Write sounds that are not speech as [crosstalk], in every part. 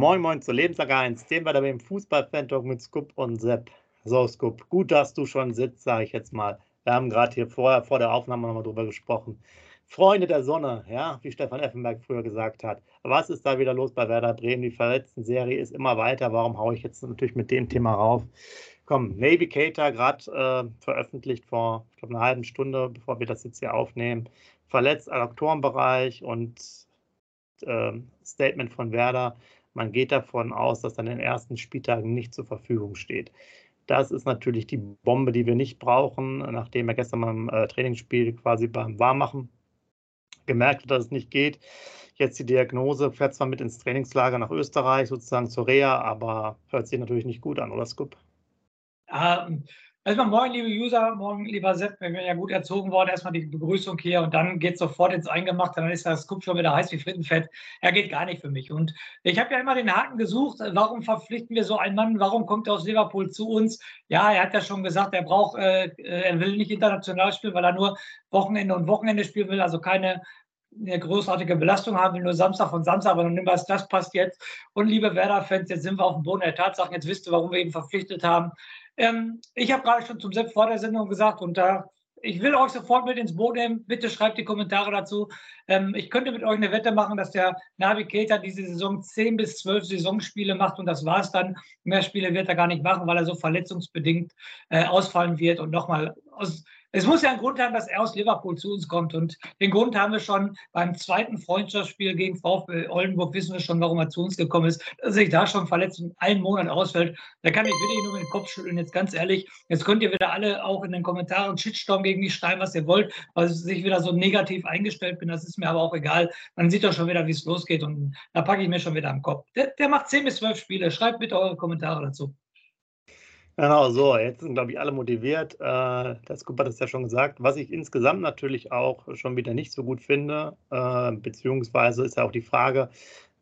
Moin Moin zur Lebenslage 1, den wir da beim Fußball-Fan-Talk mit Scoop und Sepp. So, Scoop, gut, dass du schon sitzt, sage ich jetzt mal. Wir haben gerade hier vorher, vor der Aufnahme nochmal drüber gesprochen. Freunde der Sonne, ja, wie Stefan Effenberg früher gesagt hat. Was ist da wieder los bei Werder Bremen? Die verletzten Serie ist immer weiter. Warum haue ich jetzt natürlich mit dem Thema rauf? Komm, Navy Cater, gerade äh, veröffentlicht vor, ich glaube, einer halben Stunde, bevor wir das jetzt hier aufnehmen. Verletzt Adduktorenbereich und äh, Statement von Werder man geht davon aus, dass an den ersten Spieltagen nicht zur Verfügung steht. Das ist natürlich die Bombe, die wir nicht brauchen, nachdem er gestern beim äh, Trainingsspiel quasi beim Warmmachen gemerkt hat, dass es nicht geht. Jetzt die Diagnose, fährt zwar mit ins Trainingslager nach Österreich, sozusagen zur Reha, aber hört sich natürlich nicht gut an, oder Scoop? Ähm, Erstmal moin, liebe User, morgen, lieber Sepp, wir werden ja gut erzogen worden. Erstmal die Begrüßung hier und dann geht sofort ins Eingemachte. Dann ist das Scoop schon wieder heiß wie Frittenfett. Er geht gar nicht für mich. Und ich habe ja immer den Haken gesucht, warum verpflichten wir so einen Mann? Warum kommt er aus Liverpool zu uns? Ja, er hat ja schon gesagt, er braucht, äh, er will nicht international spielen, weil er nur Wochenende und Wochenende spielen will, also keine eine großartige Belastung haben will, nur Samstag von Samstag, aber dann was, das passt jetzt. Und liebe Werder-Fans, jetzt sind wir auf dem Boden der Tatsachen, jetzt wisst ihr, warum wir ihn verpflichtet haben. Ähm, ich habe gerade schon zum Sepp vor der Sendung gesagt und da ich will euch sofort mit ins Boot nehmen. Bitte schreibt die Kommentare dazu. Ähm, ich könnte mit euch eine Wette machen, dass der Navigator diese Saison 10 bis 12 Saisonspiele macht und das war es dann. Mehr Spiele wird er gar nicht machen, weil er so verletzungsbedingt äh, ausfallen wird. Und nochmal, aus es muss ja einen Grund haben, dass er aus Liverpool zu uns kommt. Und den Grund haben wir schon beim zweiten Freundschaftsspiel gegen VfB Oldenburg, wissen wir schon, warum er zu uns gekommen ist, dass er sich da schon verletzt und einen Monat ausfällt. Da kann ich wirklich nur mit dem Kopf schütteln, jetzt ganz ehrlich. Jetzt könnt ihr wieder alle auch in den Kommentaren Shitstorm gegen mich schreiben, was ihr wollt, weil ich wieder so negativ eingestellt bin. Das ist mir aber auch egal. Man sieht doch schon wieder, wie es losgeht und da packe ich mir schon wieder am Kopf. Der, der macht 10 bis 12 Spiele. Schreibt bitte eure Kommentare dazu. Genau, so, jetzt sind, glaube ich, alle motiviert. Äh, der Scoop hat es ja schon gesagt. Was ich insgesamt natürlich auch schon wieder nicht so gut finde, äh, beziehungsweise ist ja auch die Frage,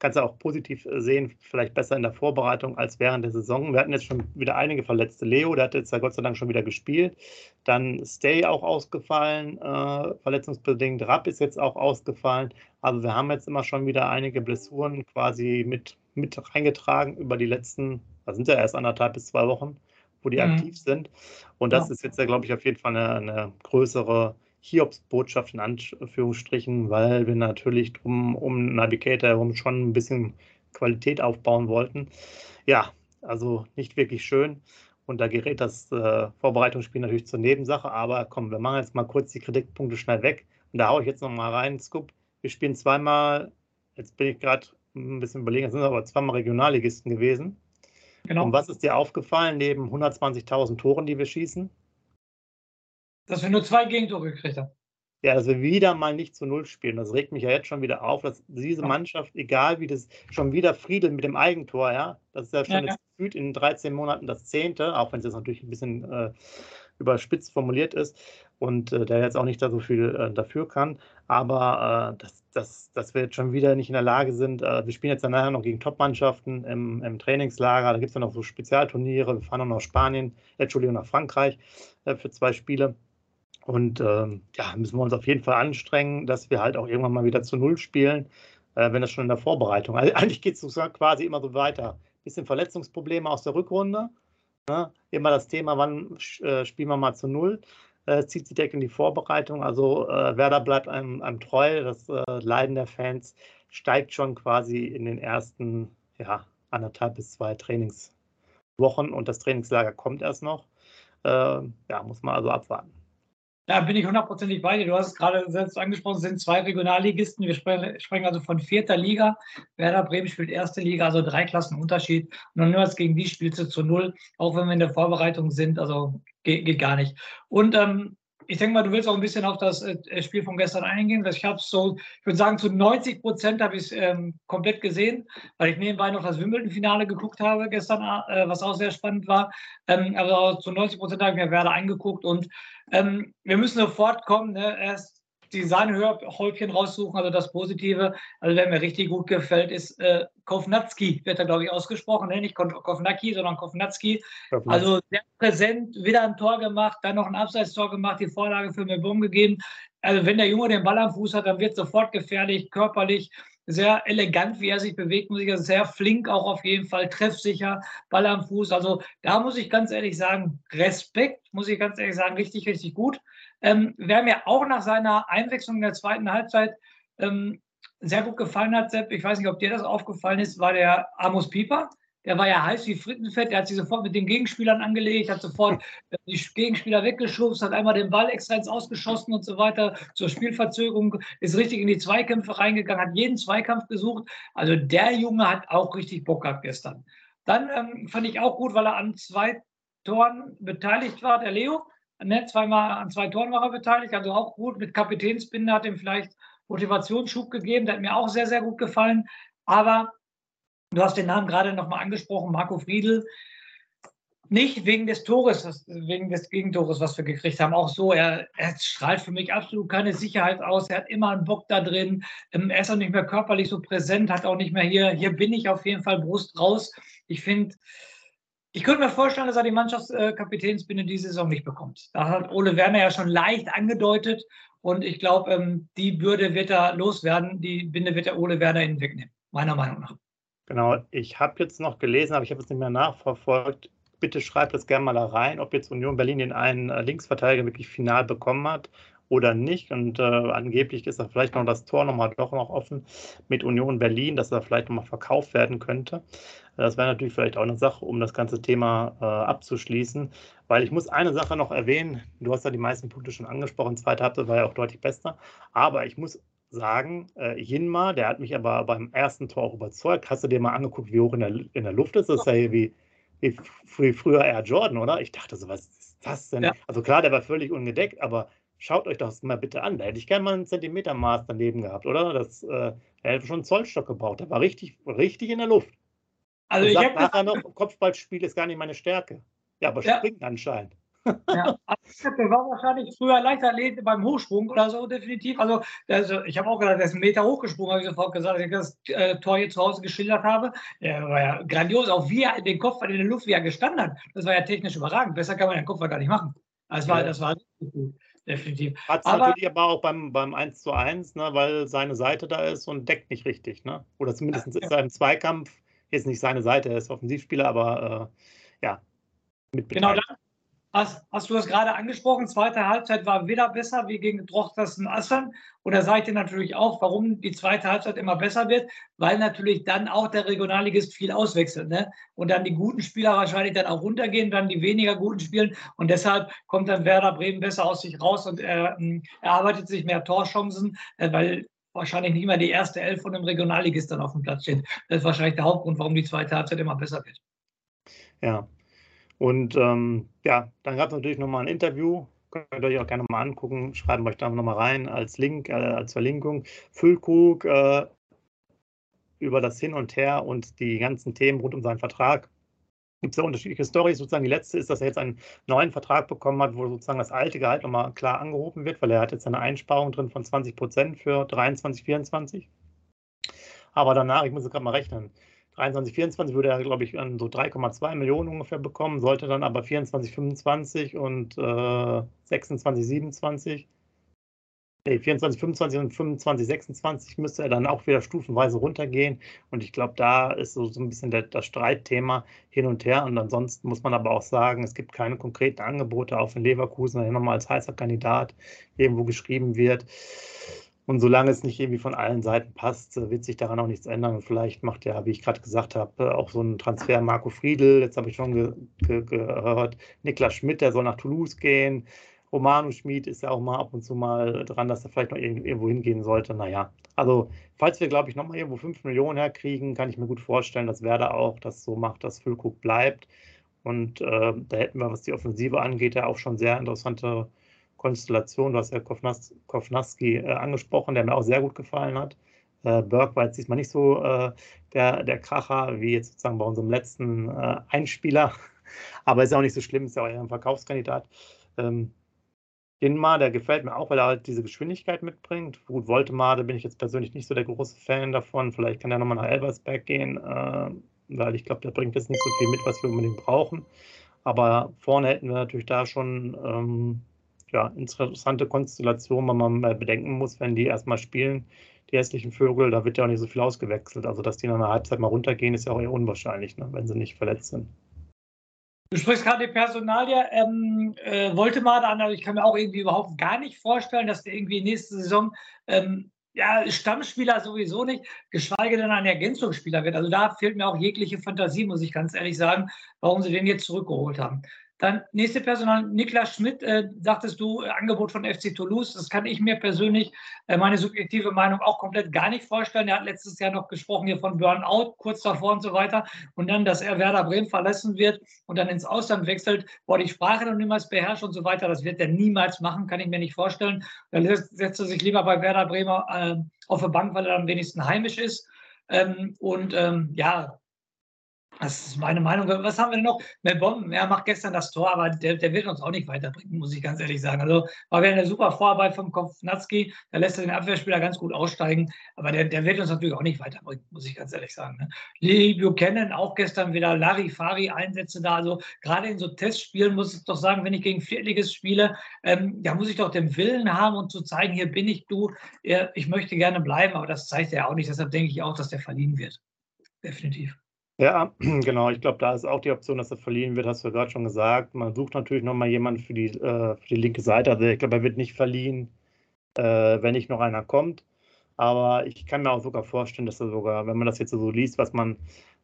kannst du auch positiv sehen, vielleicht besser in der Vorbereitung als während der Saison. Wir hatten jetzt schon wieder einige Verletzte. Leo, der hat jetzt ja Gott sei Dank schon wieder gespielt. Dann Stay auch ausgefallen, äh, verletzungsbedingt. Rapp ist jetzt auch ausgefallen. Also wir haben jetzt immer schon wieder einige Blessuren quasi mit, mit reingetragen über die letzten, da sind ja erst anderthalb bis zwei Wochen wo die mhm. aktiv sind. Und das ja. ist jetzt, glaube ich, auf jeden Fall eine, eine größere Hiobs-Botschaft in Anführungsstrichen, weil wir natürlich drum, um Navigator herum schon ein bisschen Qualität aufbauen wollten. Ja, also nicht wirklich schön. Und da gerät das äh, Vorbereitungsspiel natürlich zur Nebensache. Aber komm, wir machen jetzt mal kurz die Kritikpunkte schnell weg. Und da haue ich jetzt nochmal rein, Scoop. Wir spielen zweimal, jetzt bin ich gerade ein bisschen überlegen, es sind aber zweimal Regionalligisten gewesen. Genau. Und was ist dir aufgefallen neben 120.000 Toren, die wir schießen? Dass wir nur zwei Gegentore gekriegt haben. Ja, dass wir wieder mal nicht zu Null spielen. Das regt mich ja jetzt schon wieder auf, dass diese Mannschaft, egal wie das, schon wieder Friedel mit dem Eigentor, ja, das ist ja schon ja, jetzt gefühlt in 13 Monaten das zehnte, auch wenn es jetzt natürlich ein bisschen äh, überspitzt formuliert ist und äh, der jetzt auch nicht da so viel äh, dafür kann. Aber äh, das, das, dass wir jetzt schon wieder nicht in der Lage sind, äh, wir spielen jetzt dann nachher noch gegen Top-Mannschaften im, im, Trainingslager, da gibt es dann noch so Spezialturniere, wir fahren noch nach Spanien, äh, Entschuldigung, nach Frankreich äh, für zwei Spiele. Und ähm, ja, müssen wir uns auf jeden Fall anstrengen, dass wir halt auch irgendwann mal wieder zu Null spielen, wenn das schon in der Vorbereitung. Also [laughs] eigentlich geht es quasi immer so weiter. Bisschen Verletzungsprobleme aus der Rückrunde, Ne? Immer das Thema, wann äh, spielen wir mal zu Null, äh, zieht sich direkt in die Vorbereitung. Also äh, Werder bleibt einem, einem treu. Das äh, Leiden der Fans steigt schon quasi in den ersten ja, anderthalb bis zwei Trainingswochen und das Trainingslager kommt erst noch. Ähm, ja, muss man also abwarten. Da bin ich hundertprozentig bei dir. Du hast es gerade selbst angesprochen, es sind zwei Regionalligisten. Wir sprechen also von vierter Liga. Werder Bremen spielt erste Liga, also drei Klassen Unterschied. Und nur als gegen die spielst du zu null, auch wenn wir in der Vorbereitung sind. Also geht, geht gar nicht. Und ähm, ich denke mal, du willst auch ein bisschen auf das äh, Spiel von gestern eingehen. Ich habe so, ich würde sagen, zu 90 Prozent habe ich es ähm, komplett gesehen, weil ich nebenbei noch das Wimbledon-Finale geguckt habe gestern, äh, was auch sehr spannend war. Ähm, aber zu 90 Prozent habe ich mir Werder angeguckt und ähm, wir müssen sofort kommen. Ne? Erst die Sahnehäubchen raussuchen, also das Positive. Also wer mir richtig gut gefällt, ist äh, Kovnatski, wird da glaube ich ausgesprochen, ne? nicht Kovnacki, sondern Kovnatski. Also sehr präsent, wieder ein Tor gemacht, dann noch ein Abseitstor gemacht, die Vorlage für Melbourne gegeben. Also wenn der Junge den Ball am Fuß hat, dann wird sofort gefährlich, körperlich. sehr elegant, wie er sich bewegt, muss ich sagen, sehr flink auch auf jeden Fall, treffsicher, Ball am Fuß. Also da muss ich ganz ehrlich sagen, Respekt, muss ich ganz ehrlich sagen, richtig, richtig gut. Ähm, wer mir auch nach seiner Einwechslung in der zweiten Halbzeit ähm, sehr gut gefallen hat, Sepp, ich weiß nicht, ob dir das aufgefallen ist, war der Amos Pieper. Der war ja heiß wie Frittenfett, der hat sich sofort mit den Gegenspielern angelegt, hat sofort [laughs] die Gegenspieler weggeschubst, hat einmal den Ball extra ins Ausgeschossen und so weiter zur Spielverzögerung, ist richtig in die Zweikämpfe reingegangen, hat jeden Zweikampf gesucht. Also der Junge hat auch richtig Bock gehabt gestern. Dann ähm, fand ich auch gut, weil er an zwei Toren beteiligt war, der Leo. Ne, zweimal an zwei Toren war er beteiligt, also auch gut. Mit Kapitänsbinde hat ihm vielleicht Motivationsschub gegeben, der hat mir auch sehr, sehr gut gefallen. Aber Du hast den Namen gerade nochmal angesprochen, Marco Friedl. Nicht wegen des Tores, wegen des Gegentores, was wir gekriegt haben. Auch so, er, er, strahlt für mich absolut keine Sicherheit aus. Er hat immer einen Bock da drin. Ähm, er ist auch nicht mehr körperlich so präsent, hat auch nicht mehr hier, hier bin ich auf jeden Fall Brust raus. Ich finde, ich könnte mir vorstellen, dass er die Mannschaftskapitänsbinde diese Saison nicht bekommt. Da hat Ole Werner ja schon leicht angedeutet. Und ich glaube, ähm, die Bürde wird er loswerden. Die Binde wird der Ole Werner ihnen wegnehmen, meiner Meinung nach. Genau, ich habe jetzt noch gelesen, aber ich habe es nicht mehr nachverfolgt. Bitte schreibt das gerne mal da rein, ob jetzt Union Berlin den einen äh, Linksverteidiger wirklich final bekommen hat oder nicht. Und äh, angeblich ist da vielleicht noch das Tor nochmal doch noch offen mit Union Berlin, dass er vielleicht nochmal verkauft werden könnte. Das wäre natürlich vielleicht auch eine Sache, um das ganze Thema äh, abzuschließen. Weil ich muss eine Sache noch erwähnen. Du hast ja die meisten Punkte schon angesprochen. Zweite Halbzeit war ja auch deutlich besser. Aber ich muss sagen, äh, Jinma, der hat mich aber beim ersten Tor auch überzeugt. Hast du dir mal angeguckt, wie hoch in der, in der Luft ist? Das ist ja hier wie, wie, wie früher Air Jordan, oder? Ich dachte so, was ist das denn? Ja. Also klar, der war völlig ungedeckt, aber schaut euch das mal bitte an. Da hätte ich gerne mal einen Zentimetermaß daneben gehabt, oder? Das, äh, hätte schon einen Zollstock gebraucht. Der war richtig, richtig in der Luft. Also Und ich habe nachher noch, Kopfballspiel ist gar nicht meine Stärke. Ja, aber ja. springen anscheinend. Ja, [laughs] also der war wahrscheinlich früher Leichtathlet beim Hochsprung oder so, definitiv. Also, also ich habe auch gedacht, der ist einen Meter hochgesprungen, habe ich sofort gesagt, als ich das äh, Tor hier zu Hause geschildert habe. Der war ja grandios, auch wie er den Kopf in der Luft, wie er gestanden hat. Das war ja technisch überragend. Besser kann man den Kopf gar nicht machen. Das war, ja. das war gut, definitiv. Hat es natürlich aber auch beim, beim 1 zu 1, ne, weil seine Seite da ist und deckt nicht richtig. Ne? Oder zumindest ja, ist er im Zweikampf, jetzt nicht seine Seite, er ist Offensivspieler, aber äh, ja, mit Genau, dann, Hast, hast, du das gerade angesprochen? Zweite Halbzeit war wieder besser wie gegen Drochtersen Assern. Und da seid ihr natürlich auch, warum die zweite Halbzeit immer besser wird, weil natürlich dann auch der Regionalligist viel auswechselt. Ne? Und dann die guten Spieler wahrscheinlich dann auch runtergehen, dann die weniger guten spielen. Und deshalb kommt dann Werder Bremen besser aus sich raus und er, ähm, erarbeitet sich mehr Torchancen, äh, weil wahrscheinlich nicht mehr die erste Elf von dem Regionalligist dann auf dem Platz steht. Das ist wahrscheinlich der Hauptgrund, warum die zweite Halbzeit immer besser wird. Ja, und ähm, ja, dann gab es natürlich nochmal ein Interview. Könnt ihr euch auch gerne mal angucken. Schreiben euch da nochmal rein als Link, äh, als Verlinkung. Füllkrug äh, über das Hin und Her und die ganzen Themen rund um seinen Vertrag. Gibt es ja unterschiedliche Storys. Sozusagen die letzte ist, dass er jetzt einen neuen Vertrag bekommen hat, wo sozusagen das alte Gehalt nochmal klar angehoben wird, weil er hat jetzt eine Einsparung drin von 20 Prozent für 23, 24. Aber danach, ich muss es gerade mal rechnen, 23, 24 würde er, glaube ich, so 3,2 Millionen ungefähr bekommen, sollte dann aber 24, 25 und äh, 26, 27, nee, 24, 25 und 25, 26 müsste er dann auch wieder stufenweise runtergehen. Und ich glaube, da ist so, so ein bisschen der, das Streitthema hin und her. Und ansonsten muss man aber auch sagen, es gibt keine konkreten Angebote, auch in Leverkusen, der nochmal als heißer Kandidat irgendwo geschrieben wird. Und solange es nicht irgendwie von allen Seiten passt, äh, wird sich daran auch nichts ändern. Und vielleicht macht ja, wie ich gerade gesagt habe, auch so ein Transfer Marco Friedl. Jetzt habe ich schon ge ge gehört, Niklas Schmidt, der soll nach Toulouse gehen. Romano Schmid ist ja auch mal ab und zu mal dran, dass er vielleicht noch irgendwo hingehen sollte. Naja, also falls wir, glaube ich, nochmal irgendwo 5 Millionen herkriegen, kann ich mir gut vorstellen, dass Werder auch das so macht, dass Füllkrug bleibt. Und äh, da hätten wir, was die Offensive angeht, ja auch schon sehr interessante Konstellation. Du hast ja Kovnas Kovnaski äh, angesprochen, der mir auch sehr gut gefallen hat. Äh, Burke war jetzt diesmal nicht so äh, der, der Kracher wie jetzt sozusagen bei unserem letzten äh, Einspieler. [laughs] Aber ist ja auch nicht so schlimm, ist ja auch eher ein Verkaufskandidat. Ähm, der gefällt mir auch, weil er halt diese Geschwindigkeit mitbringt. Gut, Voltemar, da bin ich jetzt persönlich nicht so der große Fan davon. Vielleicht kann er nochmal nach Elversberg gehen, äh, weil ich glaube, der bringt jetzt nicht so viel mit, was wir unbedingt brauchen. Aber vorne hätten wir natürlich da schon ähm, ja, interessante Konstellation, wenn man mal bedenken muss, wenn die erstmal spielen, die hässlichen Vögel, da wird ja auch nicht so viel ausgewechselt. Also, dass die nach einer Halbzeit mal runtergehen, ist ja auch eher unwahrscheinlich, ne, wenn sie nicht verletzt sind. Du sprichst gerade die Personalie. Ähm, äh, wollte mal an, also ich kann mir auch irgendwie überhaupt gar nicht vorstellen, dass der irgendwie nächste Saison ähm, ja, Stammspieler sowieso nicht, geschweige denn ein Ergänzungsspieler wird. Also da fehlt mir auch jegliche Fantasie, muss ich ganz ehrlich sagen, warum sie den jetzt zurückgeholt haben. Dann nächste Personal, Niklas Schmidt, äh, sagtest du, äh, Angebot von FC Toulouse. Das kann ich mir persönlich, äh, meine subjektive Meinung, auch komplett gar nicht vorstellen. Er hat letztes Jahr noch gesprochen hier von Burnout, kurz davor und so weiter. Und dann, dass er Werder Bremen verlassen wird und dann ins Ausland wechselt, boah, die Sprache noch niemals beherrscht und so weiter. Das wird er niemals machen, kann ich mir nicht vorstellen. Dann setzt er sich lieber bei Werder Bremer äh, auf der Bank, weil er am wenigsten heimisch ist. Ähm, und ähm, ja, das ist meine Meinung. Was haben wir denn noch? Melbom, er macht gestern das Tor, aber der, der wird uns auch nicht weiterbringen, muss ich ganz ehrlich sagen. Also war wieder eine super Vorarbeit vom Kopfnatzki. Da lässt er den Abwehrspieler ganz gut aussteigen, aber der, der wird uns natürlich auch nicht weiterbringen, muss ich ganz ehrlich sagen. Ne? Lee Buchanan auch gestern wieder Larifari-Einsätze da. Also gerade in so Testspielen muss ich doch sagen, wenn ich gegen Viertliges spiele, ähm, da muss ich doch den Willen haben und zu zeigen, hier bin ich du, ich möchte gerne bleiben, aber das zeigt er auch nicht. Deshalb denke ich auch, dass der verliehen wird. Definitiv. Ja, [clears throat] genau. Ich glaube, da ist auch die Option, dass er verliehen wird, hast du ja gerade schon gesagt. Man sucht natürlich nochmal jemanden für die, äh, für die linke Seite. Also ich glaube, er wird nicht verliehen, äh, wenn nicht noch einer kommt. Aber ich kann mir auch sogar vorstellen, dass er sogar, wenn man das jetzt so liest, was man,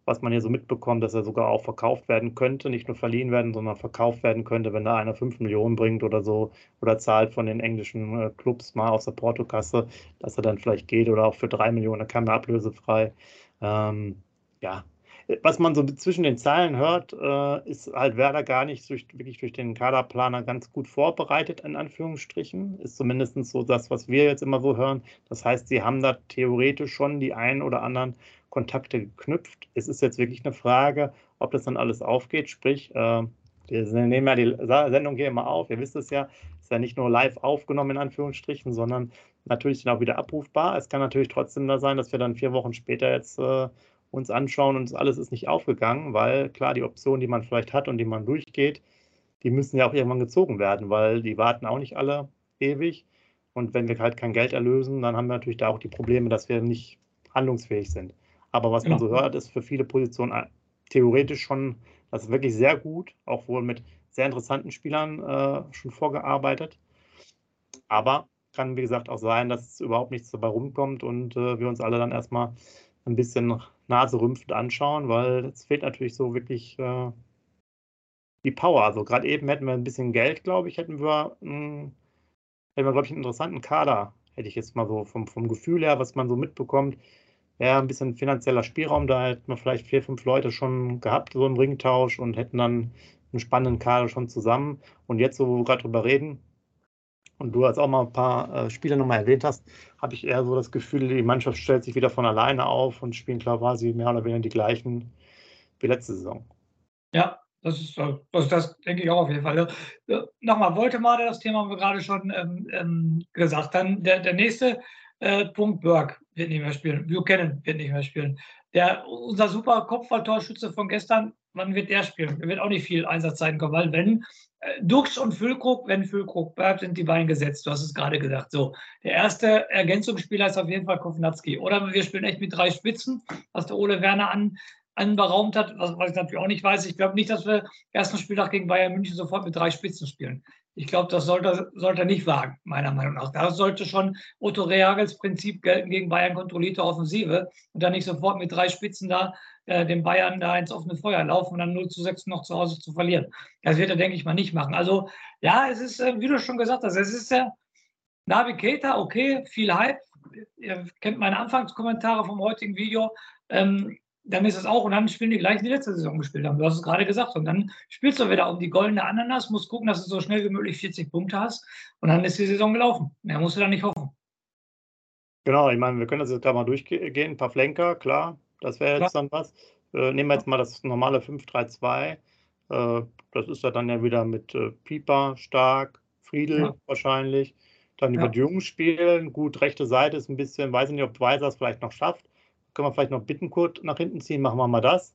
was man hier so mitbekommt, dass er sogar auch verkauft werden könnte, nicht nur verliehen werden, sondern verkauft werden könnte, wenn da einer 5 Millionen bringt oder so oder zahlt von den englischen äh, Clubs mal aus der Portokasse, dass er dann vielleicht geht oder auch für 3 Millionen, da kann er ablösefrei. Ähm, ja, was man so zwischen den Zeilen hört, äh, ist halt Werder gar nicht durch, wirklich durch den Kaderplaner ganz gut vorbereitet, in Anführungsstrichen. Ist zumindest so das, was wir jetzt immer so hören. Das heißt, sie haben da theoretisch schon die ein oder anderen Kontakte geknüpft. Es ist jetzt wirklich eine Frage, ob das dann alles aufgeht. Sprich, äh, wir nehmen ja die Sendung hier immer auf, ihr wisst es ja, ist ja nicht nur live aufgenommen in Anführungsstrichen, sondern natürlich sind auch wieder abrufbar. Es kann natürlich trotzdem da sein, dass wir dann vier Wochen später jetzt äh, uns anschauen und alles ist nicht aufgegangen, weil klar, die Optionen, die man vielleicht hat und die man durchgeht, die müssen ja auch irgendwann gezogen werden, weil die warten auch nicht alle ewig. Und wenn wir halt kein Geld erlösen, dann haben wir natürlich da auch die Probleme, dass wir nicht handlungsfähig sind. Aber was man so hört, ist für viele Positionen äh, theoretisch schon, das ist wirklich sehr gut, auch wohl mit sehr interessanten Spielern äh, schon vorgearbeitet. Aber kann, wie gesagt, auch sein, dass überhaupt nichts dabei rumkommt und äh, wir uns alle dann erstmal ein bisschen naserümpfend anschauen, weil es fehlt natürlich so wirklich äh, die Power. Also gerade eben hätten wir ein bisschen Geld, glaube ich, hätten wir, hätten wir, glaube ich, einen interessanten Kader, hätte ich jetzt mal so vom, vom Gefühl her, was man so mitbekommt. Ja, ein bisschen finanzieller Spielraum, da hätten wir vielleicht vier, fünf Leute schon gehabt, so im Ringtausch und hätten dann einen spannenden Kader schon zusammen. Und jetzt, wo wir gerade drüber reden, und du als auch mal ein paar äh, Spiele nochmal erwähnt hast, habe ich eher so das Gefühl, die Mannschaft stellt sich wieder von alleine auf und spielen quasi mehr oder weniger die gleichen wie letzte Saison. Ja, das ist, also das denke ich auch auf jeden Fall. Ja, nochmal, Woltemade, das Thema haben wir gerade schon ähm, ähm, gesagt. Dann der, der nächste äh, Punkt, Burke wird nicht mehr spielen, Buchanan wird nicht mehr spielen. Der, unser super Kopfballtorschütze von gestern, wann wird der spielen? Der wird auch nicht viel Einsatzzeiten kommen, weil wenn äh, Dux und Füllkrug, wenn Füllkrug bleibt, sind die beiden gesetzt. Du hast es gerade gesagt. So, der erste Ergänzungsspieler ist auf jeden Fall Kovnatski. Oder wir spielen echt mit drei Spitzen, was der Ole Werner an, anberaumt hat, was, was ich natürlich auch nicht weiß. Ich glaube nicht, dass wir ersten Spieltag gegen Bayern München sofort mit drei Spitzen spielen. Ich glaube, das sollte, sollte er nicht wagen, meiner Meinung nach. Da sollte schon Otto Rehagels Prinzip gelten gegen Bayern kontrollierte Offensive und dann nicht sofort mit drei Spitzen da äh, den Bayern da ins offene Feuer laufen und dann 0 zu 6 noch zu Hause zu verlieren. Das wird er, denke ich mal, nicht machen. Also ja, es ist, äh, wie du schon gesagt hast, es ist der Navigator, okay, viel Hype. Ihr kennt meine Anfangskommentare vom heutigen Video. Ähm, dann ist es auch, und dann spielen die gleich die letzte Saison gespielt haben. Du hast es gerade gesagt. Und dann spielst du wieder um die goldene Ananas, musst gucken, dass du so schnell wie möglich 40 Punkte hast. Und dann ist die Saison gelaufen. Mehr musst du dann nicht hoffen. Genau, ich meine, wir können das jetzt da mal durchgehen. Ein paar Flenker, klar, das wäre jetzt dann was. Äh, nehmen wir jetzt mal das normale 5-3-2. Äh, das ist ja dann ja wieder mit äh, Pieper, Stark, Friedel ja. wahrscheinlich. Dann über ja. die Jungs spielen. Gut, rechte Seite ist ein bisschen, weiß ich nicht, ob Weiser es vielleicht noch schafft können wir vielleicht noch Bittenkurt nach hinten ziehen, machen wir mal das.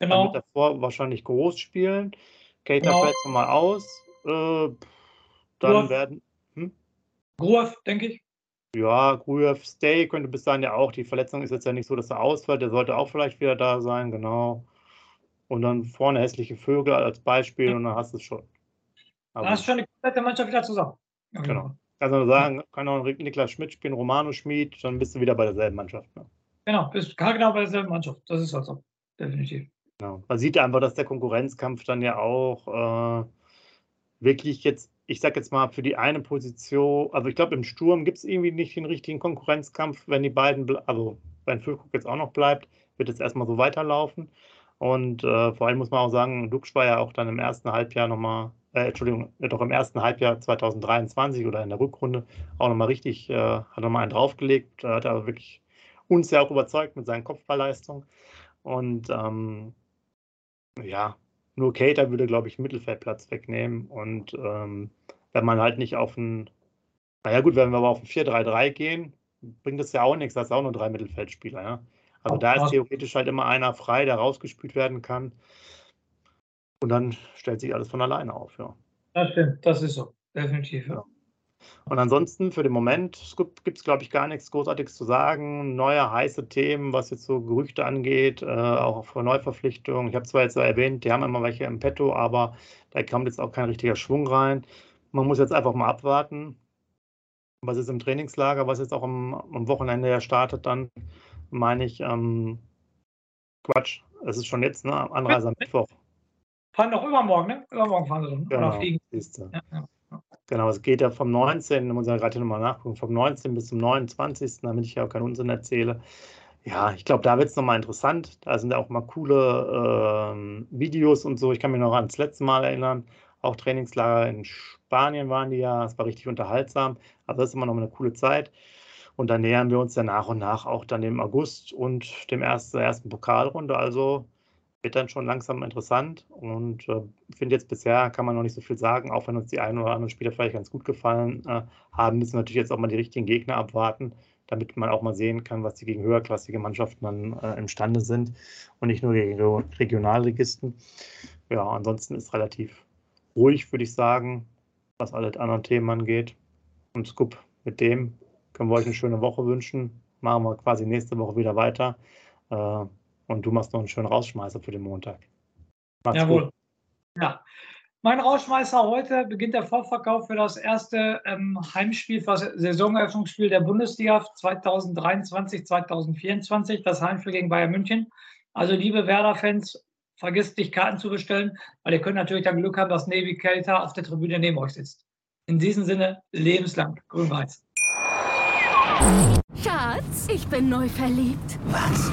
Genau. Wird davor wahrscheinlich groß spielen. Cater genau. fällt mal aus. Äh, dann Grof. werden. Hm? Grof, denke ich. Ja, Grujew Stay könnte bis dahin ja auch. Die Verletzung ist jetzt ja nicht so, dass er ausfällt. Der sollte auch vielleicht wieder da sein, genau. Und dann vorne hässliche Vögel als Beispiel ja. und dann hast du es schon. Aber dann hast du schon die komplette Mannschaft wieder zusammen. Genau. Kannst du sagen, kann auch Niklas Schmidt spielen, Romano Schmid, dann bist du wieder bei derselben Mannschaft. Ne? Genau, bist genau bei derselben Mannschaft. Das ist also definitiv. Genau. Man sieht einfach, dass der Konkurrenzkampf dann ja auch äh, wirklich jetzt, ich sag jetzt mal, für die eine Position, also ich glaube, im Sturm gibt es irgendwie nicht den richtigen Konkurrenzkampf, wenn die beiden, also wenn Füllkrug jetzt auch noch bleibt, wird es erstmal so weiterlaufen. Und äh, vor allem muss man auch sagen, Dux war ja auch dann im ersten Halbjahr nochmal, äh, Entschuldigung, doch im ersten Halbjahr 2023 oder in der Rückrunde auch nochmal richtig, äh, hat nochmal einen draufgelegt, hat aber wirklich uns ja auch überzeugt mit seinen Kopfballleistungen. Und ähm, ja, nur Cater würde, glaube ich, Mittelfeldplatz wegnehmen. Und ähm, wenn man halt nicht auf ein, naja gut, wenn wir aber auf ein 4-3-3 gehen, bringt das ja auch nichts, das ist auch nur drei Mittelfeldspieler, ja. Also da ist theoretisch halt immer einer frei, der rausgespielt werden kann. Und dann stellt sich alles von alleine auf, ja. Das stimmt, das ist so, definitiv, ja. Und ansonsten für den Moment gibt es, glaube ich, gar nichts Großartiges zu sagen. Neue heiße Themen, was jetzt so Gerüchte angeht, äh, auch vor Neuverpflichtungen. Ich habe zwar jetzt erwähnt, die haben immer welche im Petto, aber da kommt jetzt auch kein richtiger Schwung rein. Man muss jetzt einfach mal abwarten, was ist im Trainingslager, was jetzt auch am, am Wochenende ja startet, dann meine ich, ähm, Quatsch, es ist schon jetzt, ne? Anreise am Mittwoch. Fahren doch übermorgen, ne? Übermorgen fahren sie doch, ne? Genau, Oder fliegen. Ja, ja. Genau, es geht ja vom 19., muss ich gerade nochmal nachgucken, vom 19. bis zum 29., damit ich ja auch keinen Unsinn erzähle. Ja, ich glaube, da wird es nochmal interessant. Da sind ja auch mal coole äh, Videos und so. Ich kann mich noch ans letzte Mal erinnern. Auch Trainingslager in Spanien waren die ja. Es war richtig unterhaltsam. Also das ist immer noch eine coole Zeit. Und dann nähern wir uns ja nach und nach auch dann dem August und dem ersten, ersten Pokalrunde. Also wird dann schon langsam interessant und äh, finde jetzt bisher kann man noch nicht so viel sagen, auch wenn uns die einen oder anderen Spieler vielleicht ganz gut gefallen äh, haben, müssen wir natürlich jetzt auch mal die richtigen Gegner abwarten, damit man auch mal sehen kann, was die gegen höherklassige Mannschaften dann äh, imstande sind und nicht nur gegen Regionalligisten. Ja, ansonsten ist relativ ruhig, würde ich sagen, was alle anderen Themen angeht. Und Scoop, mit dem können wir euch eine schöne Woche wünschen. Machen wir quasi nächste Woche wieder weiter. Äh, und du machst noch einen schönen Rausschmeißer für den Montag. Macht's Jawohl. Gut. Ja. Mein Rausschmeißer heute beginnt der Vorverkauf für das erste ähm, Heimspiel, für das Saisoneröffnungsspiel der Bundesliga 2023, 2024, das Heimspiel gegen Bayern München. Also liebe Werder-Fans, vergisst nicht Karten zu bestellen, weil ihr könnt natürlich dann Glück haben, dass Navy Kelter auf der Tribüne neben euch sitzt. In diesem Sinne, lebenslang grün-weiß. Schatz, ich bin neu verliebt. Was?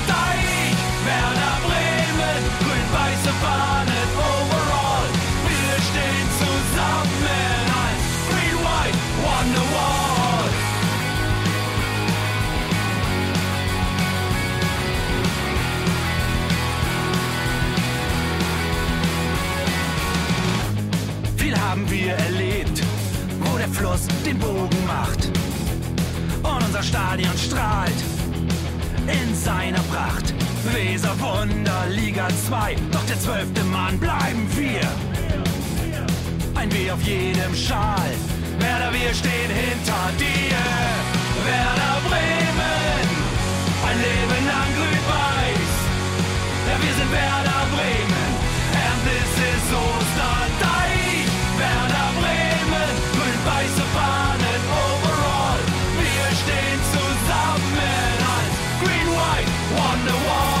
Haben wir erlebt, wo der Fluss den Bogen macht und unser Stadion strahlt in seiner Pracht. Weser Wunder, Liga 2, doch der zwölfte Mann bleiben wir. Ein W auf jedem Schal, Werder, wir stehen hinter dir. Werder Bremen, ein Leben lang grün sind Werder Bremen, and this is Osterdeich. Werder Bremen, grün-weiße Fahnen overall. Wir stehen zusammen als Green White Wonderwalls.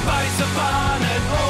Werder Bremen, grün-weiße Fahnen overall.